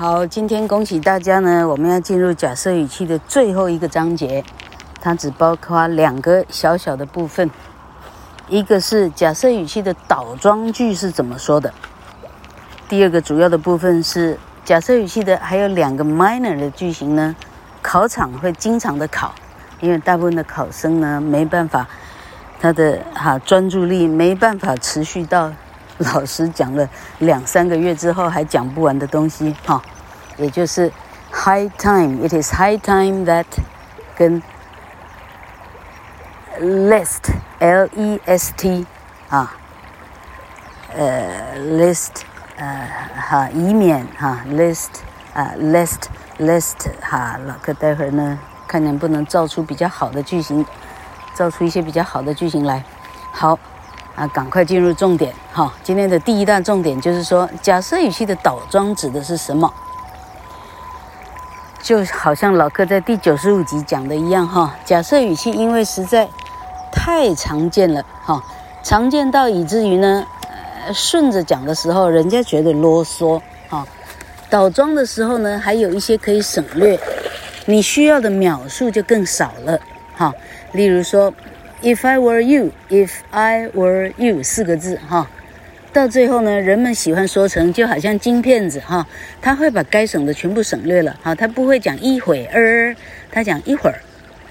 好，今天恭喜大家呢，我们要进入假设语气的最后一个章节，它只包括两个小小的部分，一个是假设语气的倒装句是怎么说的，第二个主要的部分是假设语气的还有两个 minor 的句型呢，考场会经常的考，因为大部分的考生呢没办法，他的哈专注力没办法持续到。老师讲了两三个月之后还讲不完的东西，哈，也就是 high time，it is high time that 跟 lest，l-e-s-t 啊，呃 list，呃哈，以免哈 list 啊 lest lest 哈，老哥待会儿呢看能不能造出比较好的句型，造出一些比较好的句型来，好。啊，赶快进入重点哈！今天的第一大重点就是说，假设语气的倒装指的是什么？就好像老柯在第九十五集讲的一样哈，假设语气因为实在太常见了哈，常见到以至于呢，呃，顺着讲的时候人家觉得啰嗦哈，倒装的时候呢，还有一些可以省略，你需要的描述就更少了哈。例如说。If I were you, if I were you，四个字哈，到最后呢，人们喜欢说成就好像金片子哈，他会把该省的全部省略了哈，他不会讲一会儿，他讲一会儿，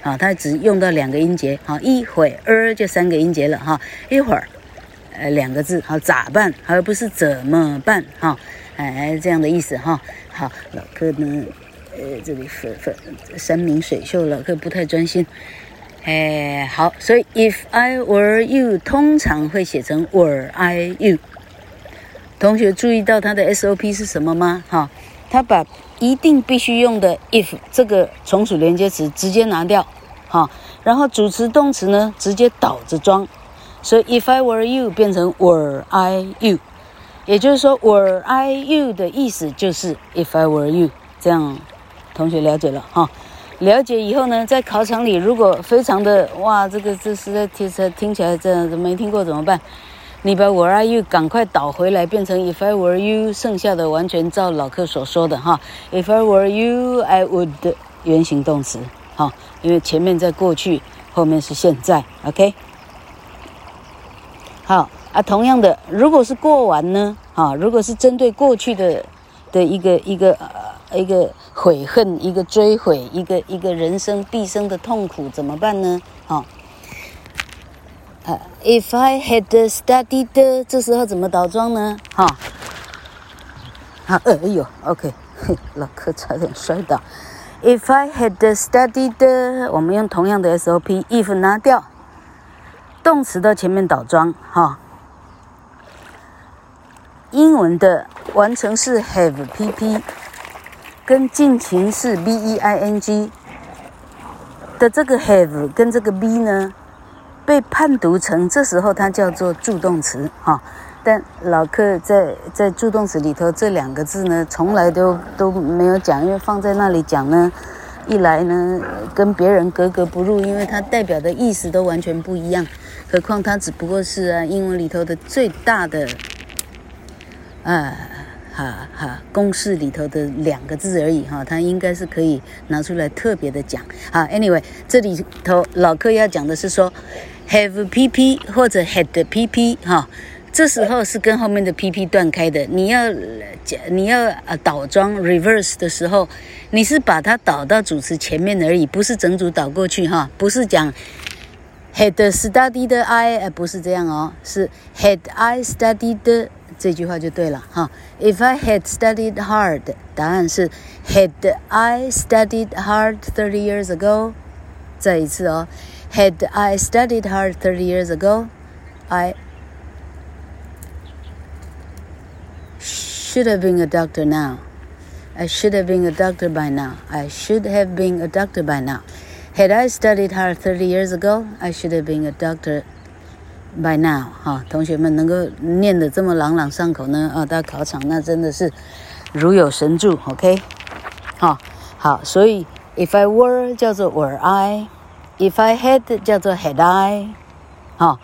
啊，他只用到两个音节，好，一会儿就三个音节了哈，一会儿，呃，两个字，好，咋办，而不是怎么办哈，哎，这样的意思哈，好，老哥呢，呃，这里分分山明水秀，老哥不太专心。哎，好，所以 if I were you 通常会写成 were I you。同学注意到它的 SOP 是什么吗？哈，他把一定必须用的 if 这个从属连接词直接拿掉，哈，然后主词动词呢直接倒着装，所以 if I were you 变成 were I you，也就是说 were I you 的意思就是 if I were you，这样同学了解了哈。了解以后呢，在考场里如果非常的哇，这个这实在听起来听起来这样子没听过怎么办？你把 Were are you 赶快倒回来，变成 If I were you，剩下的完全照老课所说的哈。If I were you，I would 原形动词哈，因为前面在过去，后面是现在，OK。好啊，同样的，如果是过完呢？啊，如果是针对过去的的一个一个。一个悔恨，一个追悔，一个一个人生毕生的痛苦，怎么办呢？啊，呃，If I had studied，这时候怎么倒装呢？哈，啊，哎呦，OK，嘿，老柯差点摔倒。If I had studied，我们用同样的 SOP，if 拿掉，动词到前面倒装，哈。英文的完成式 have PP。跟进行式 b e i n g 的这个 have 跟这个 be 呢，被判读成这时候它叫做助动词哈，但老客在在助动词里头这两个字呢，从来都都没有讲，因为放在那里讲呢，一来呢跟别人格格不入，因为它代表的意思都完全不一样，何况它只不过是啊英文里头的最大的啊。哈哈，公式里头的两个字而已哈，它应该是可以拿出来特别的讲。好，Anyway，这里头老柯要讲的是说，have pp 或者 had pp 哈，这时候是跟后面的 pp 断开的。你要讲你要呃倒装 reverse 的时候，你是把它倒到主词前面而已，不是整组倒过去哈，不是讲 had studied I，呃不是这样哦，是 had I studied。这句话就对了哈。If I had studied hard，答案是 Had I studied hard thirty years ago？再一次哦，Had I studied hard thirty years ago，I should have been a doctor now. I should have been a doctor by now. I should have been a doctor by now. Had I studied hard thirty years ago, I should have been a doctor. By now，哈，同学们能够念得这么朗朗上口呢，啊，到考场那真的是如有神助，OK，好，好，所以 if I were 叫做 were I，if I had 叫做 had I，好，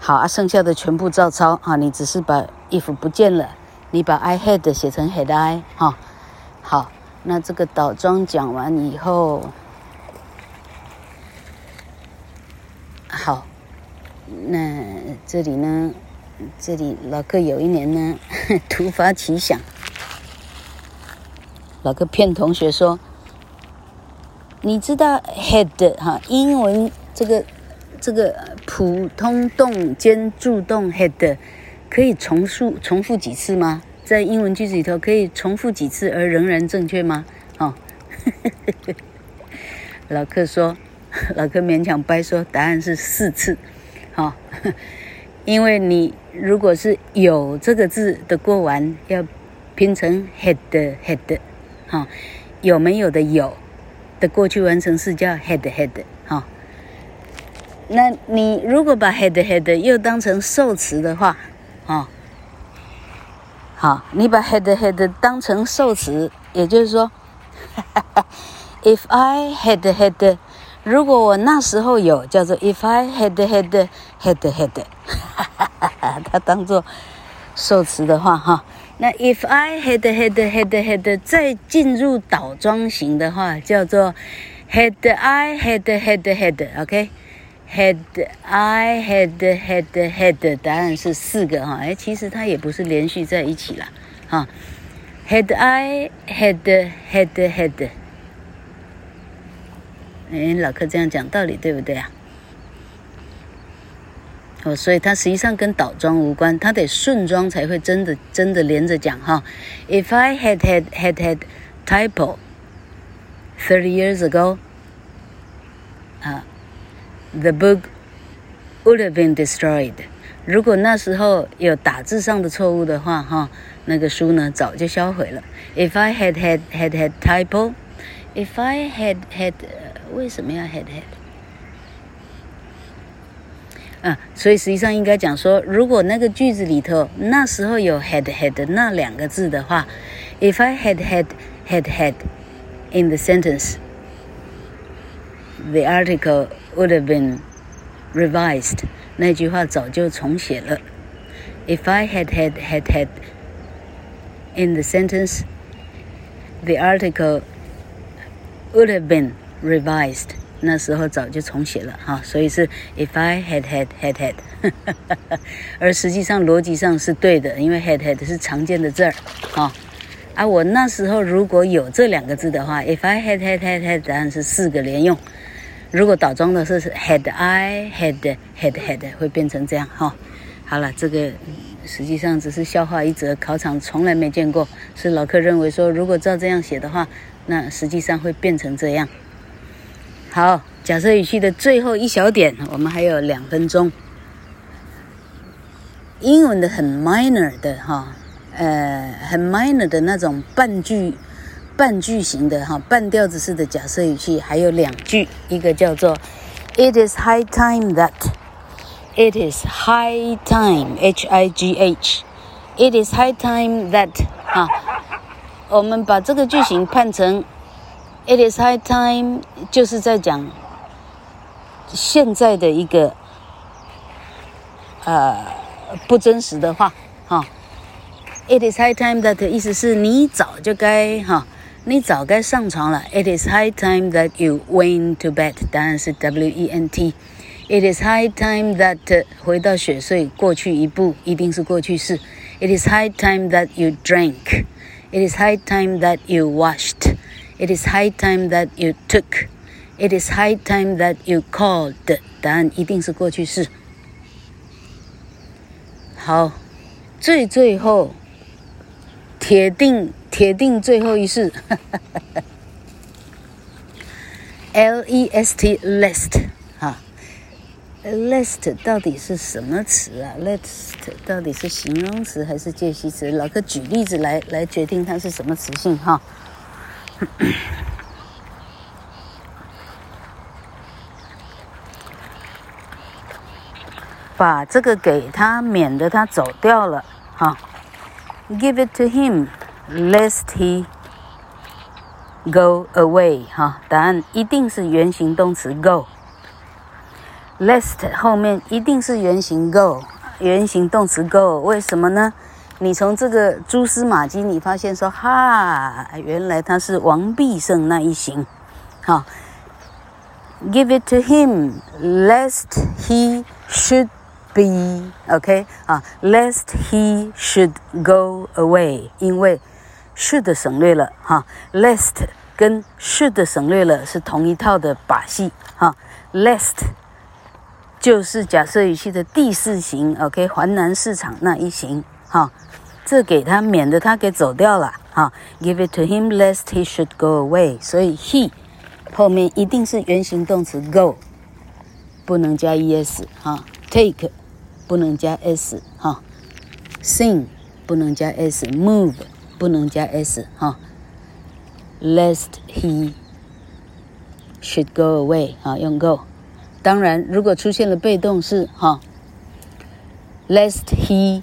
好啊，剩下的全部照抄啊，你只是把 if 不见了，你把 I had 写成 had I，哈，好，那这个倒装讲完以后，好，那这里呢，这里老克有一年呢，突发奇想，老克骗同学说，你知道 head 哈，英文这个这个普通动兼助动 head 可以重复重复几次吗？在英文句子里头可以重复几次而仍然正确吗？哦，老克说，老克勉强掰说，答案是四次。好、哦，因为你如果是有这个字的过完，要拼成 had had，哈，有没有的有的过去完成式叫 had had，哈、哦。那你如果把 had had 又当成受词的话，啊、哦。好，你把 had had 当成受词，也就是说，if I had had，如果我那时候有，叫做 if I had had had had，哈哈哈它当做受词的话，哈，那 if I had had had had 再进入倒装型的话，叫做 had I had had had，OK。Had I had had had 答案是四个哈，哎，其实它也不是连续在一起了，哈。Had I had had had，哎，老柯这样讲道理对不对啊？哦，所以它实际上跟倒装无关，它得顺装才会真的真的连着讲哈。If I had had had had typo thirty years ago，啊。The book would have been destroyed。如果那时候有打字上的错误的话，哈，那个书呢早就销毁了。If I had had had had typo，if I had had，为什么要 had had？啊，所以实际上应该讲说，如果那个句子里头那时候有 had had 那两个字的话，If I had had had had in the sentence，the article。Would have been revised。那句话早就重写了。If I had had had had in the sentence, the article would have been revised。那时候早就重写了哈，所以是 If I had had had had。而实际上逻辑上是对的，因为 had had 是常见的字儿啊。啊，我那时候如果有这两个字的话，If I had had had had，答案是四个连用。如果倒装的是 had I had had had 会变成这样哈。好了，这个实际上只是笑话一则，考场从来没见过。是老客认为说，如果照这样写的话，那实际上会变成这样。好，假设语气的最后一小点，我们还有两分钟。英文的很 minor 的哈，呃，很 minor 的那种半句。半句型的哈，半调子式的假设语气还有两句，一个叫做 "It is high time that", "It is high time", H I G H, "It is high time that" 哈，我们把这个句型判成 "It is high time" 就是在讲现在的一个呃不真实的话哈。"It is high time that" 的意思是你早就该哈。你早该上床了。It is high time that you went to bed。答案是 W E N T。It is high time that 回到雪隧，过去一步一定是过去式。It is high time that you drank。It is high time that you washed。 It is high time that you took。It is high time that you called。答案一定是过去式。好，最最后，铁定。铁定最后一式，L E S T lest 哈，lest 到底是什么词啊？lest 到底是形容词还是介系词？老哥举例子来来决定它是什么词性哈。把这个给他，免得他走掉了哈。Give it to him。Lest he go away，哈，答案一定是原形动词 go。Lest 后面一定是原形 go，原形动词 go，为什么呢？你从这个蛛丝马迹，你发现说哈，原来他是王必胜那一行。好，Give it to him, lest he should be OK 啊，lest he should go away，因为 should 省略了哈，lest 跟 should 省略了是同一套的把戏哈，lest 就是假设语气的第四型，OK，环南市场那一行哈，这给他免得他给走掉了哈，Give it to him lest he should go away，所以 he 后面一定是原形动词 go，不能加 es 哈，take。不能加 s 哈，sing 不能加 s，move 不能加 s 哈，lest he should go away 哈，用 go。当然，如果出现了被动式哈，lest he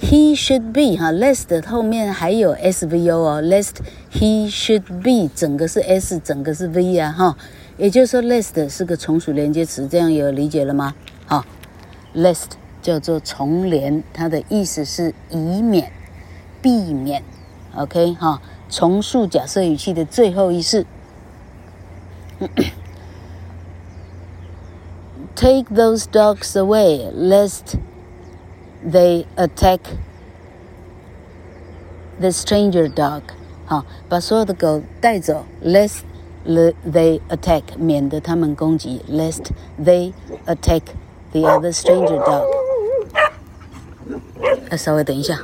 he should be 哈，lest 后面还有 SVO 哦，lest he should be 整个是 S，整个是 V 啊，哈，也就是说 lest 是个从属连接词，这样有理解了吗？好，lest。叫做从连，它的意思是以免、避免。OK 哈，重述假设语气的最后一式。Take those dogs away, lest they attack the stranger dog。好，把所有的狗带走，lest they attack，免得他们攻击，lest they attack the other stranger dog。稍微等一下。